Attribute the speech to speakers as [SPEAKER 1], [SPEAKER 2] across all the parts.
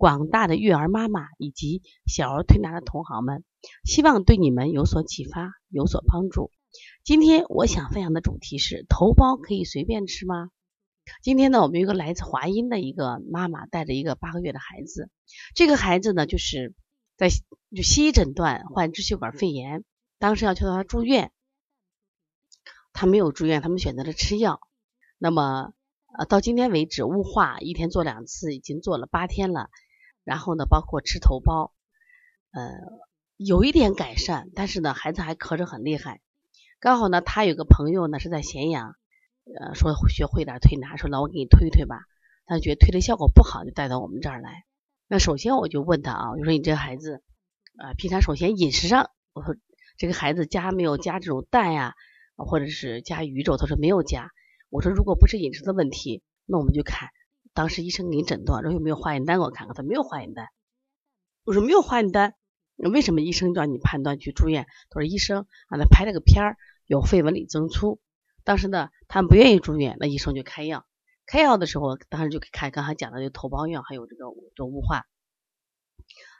[SPEAKER 1] 广大的育儿妈妈以及小儿推拿的同行们。希望对你们有所启发，有所帮助。今天我想分享的主题是：头孢可以随便吃吗？今天呢，我们有一个来自华阴的一个妈妈，带着一个八个月的孩子。这个孩子呢，就是在就西医诊断患支气管肺炎，当时要求他住院，他没有住院，他们选择了吃药。那么呃，到今天为止，雾化一天做两次，已经做了八天了。然后呢，包括吃头孢，呃。有一点改善，但是呢，孩子还咳着很厉害。刚好呢，他有个朋友呢是在咸阳，呃，说学会点推拿，说那我给你推推吧。他觉得推的效果不好，就带到我们这儿来。那首先我就问他啊，我说你这孩子，啊，平常首先饮食上，我说这个孩子加没有加这种蛋呀，或者是加鱼肉？他说没有加。我说如果不是饮食的问题，那我们就看当时医生给你诊断，说有没有化验单给我看看。他没有化验单。我说没有化验单。为什么医生叫你判断去住院？他说医生让他拍了个片儿，有肺纹理增粗。当时呢，他们不愿意住院，那医生就开药。开药的时候，当时就开刚才讲的这个头孢药，还有这个这雾化。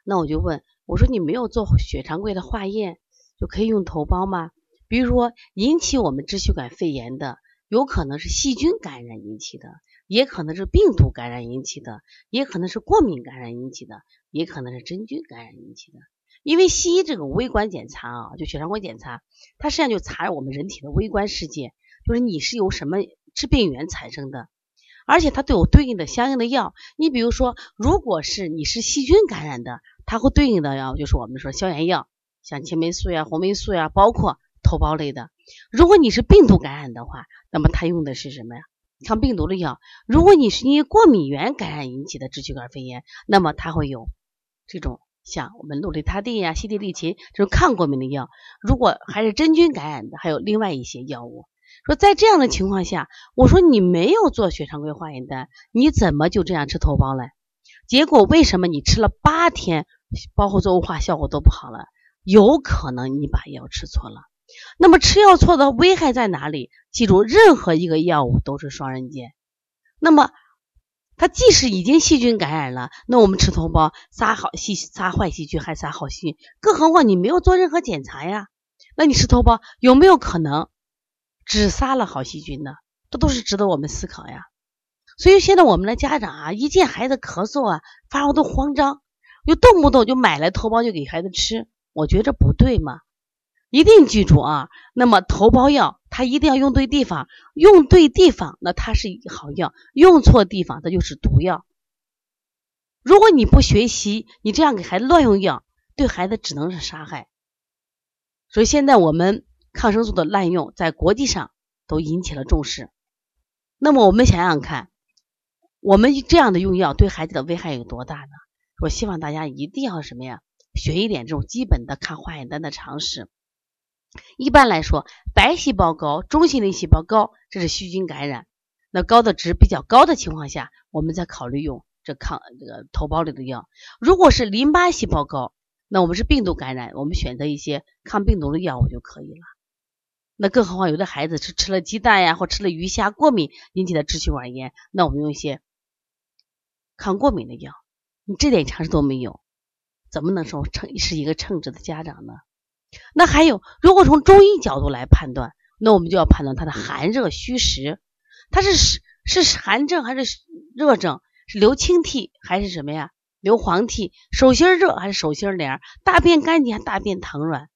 [SPEAKER 1] 那我就问我说：“你没有做血常规的化验，就可以用头孢吗？比如说引起我们支气管肺炎的，有可能是细菌感染引起的，也可能是病毒感染引起的，也可能是过敏感染引起的，也可能是真菌感染引起的。”因为西医这个微观检查啊，就血常规检查，它实际上就查我们人体的微观世界，就是你是由什么致病源产生的，而且它都有对应的相应的药。你比如说，如果是你是细菌感染的，它会对应的药就是我们说消炎药，像青霉素呀、红霉素呀，包括头孢类的。如果你是病毒感染的话，那么它用的是什么呀？抗病毒的药。如果你是因为过敏原感染引起的支气管肺炎，那么它会有这种。像我们氯雷他定呀、西地利嗪这种抗过敏的药，如果还是真菌感染的，还有另外一些药物。说在这样的情况下，我说你没有做血常规化验单，你怎么就这样吃头孢了？结果为什么你吃了八天，包括做雾化效果都不好了？有可能你把药吃错了。那么吃药错的危害在哪里？记住，任何一个药物都是双刃剑。那么。它即使已经细菌感染了，那我们吃头孢杀好细杀坏细菌还杀好细菌，更何况你没有做任何检查呀？那你吃头孢有没有可能只杀了好细菌呢？这都是值得我们思考呀。所以现在我们的家长啊，一见孩子咳嗽啊、发烧都慌张，就动不动就买来头孢就给孩子吃，我觉着不对嘛。一定记住啊，那么头孢药它一定要用对地方，用对地方那它是好药，用错地方它就是毒药。如果你不学习，你这样给孩子乱用药，对孩子只能是杀害。所以现在我们抗生素的滥用在国际上都引起了重视。那么我们想想看，我们这样的用药对孩子的危害有多大呢？我希望大家一定要什么呀，学一点这种基本的看化验单的常识。一般来说，白细胞高、中性粒细胞高，这是细菌感染。那高的值比较高的情况下，我们再考虑用这抗这个头孢类的药。如果是淋巴细胞高，那我们是病毒感染，我们选择一些抗病毒的药物就可以了。那更何况有的孩子是吃了鸡蛋呀，或吃了鱼虾过敏引起的支气管炎，那我们用一些抗过敏的药。你这点常识都没有，怎么能说称是一个称职的家长呢？那还有，如果从中医角度来判断，那我们就要判断它的寒热虚实，它是是是寒症还是热症？是流清涕还是什么呀？流黄涕？手心热还是手心凉？大便干净还大便溏软？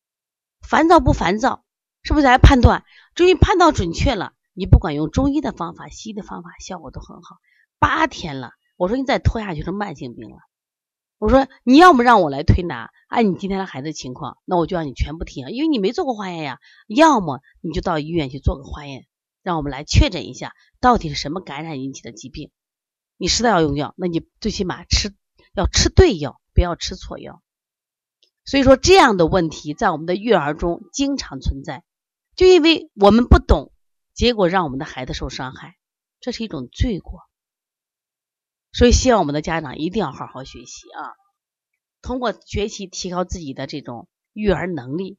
[SPEAKER 1] 烦躁不烦躁？是不是来判断？终于判断准确了，你不管用中医的方法、西医的方法，效果都很好。八天了，我说你再拖下去是慢性病了。我说你要么让我来推拿，按你今天的孩子情况，那我就让你全部停，因为你没做过化验呀。要么你就到医院去做个化验，让我们来确诊一下到底是什么感染引起的疾病。你实在要用药，那你最起码吃要吃对药，不要吃错药。所以说这样的问题在我们的育儿中经常存在，就因为我们不懂，结果让我们的孩子受伤害，这是一种罪过。所以希望我们的家长一定要好好学习啊，通过学习提高自己的这种育儿能力。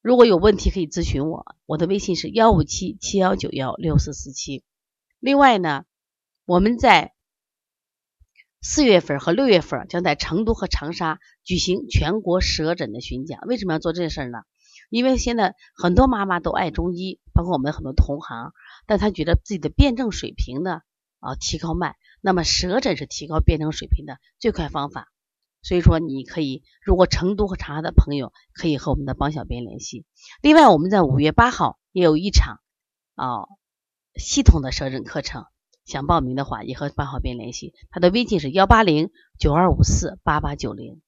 [SPEAKER 1] 如果有问题可以咨询我，我的微信是幺五七七幺九幺六四四七。另外呢，我们在四月份和六月份将在成都和长沙举行全国舌诊的巡讲。为什么要做这事呢？因为现在很多妈妈都爱中医，包括我们很多同行，但她觉得自己的辩证水平呢啊提高慢。那么舌诊是提高辩证水平的最快方法。所以说，你可以如果成都和长沙的朋友可以和我们的帮小编联系。另外，我们在五月八号也有一场啊系统的舌诊课程，想报名的话也和帮小编联系，他的微信是幺八零九二五四八八九零。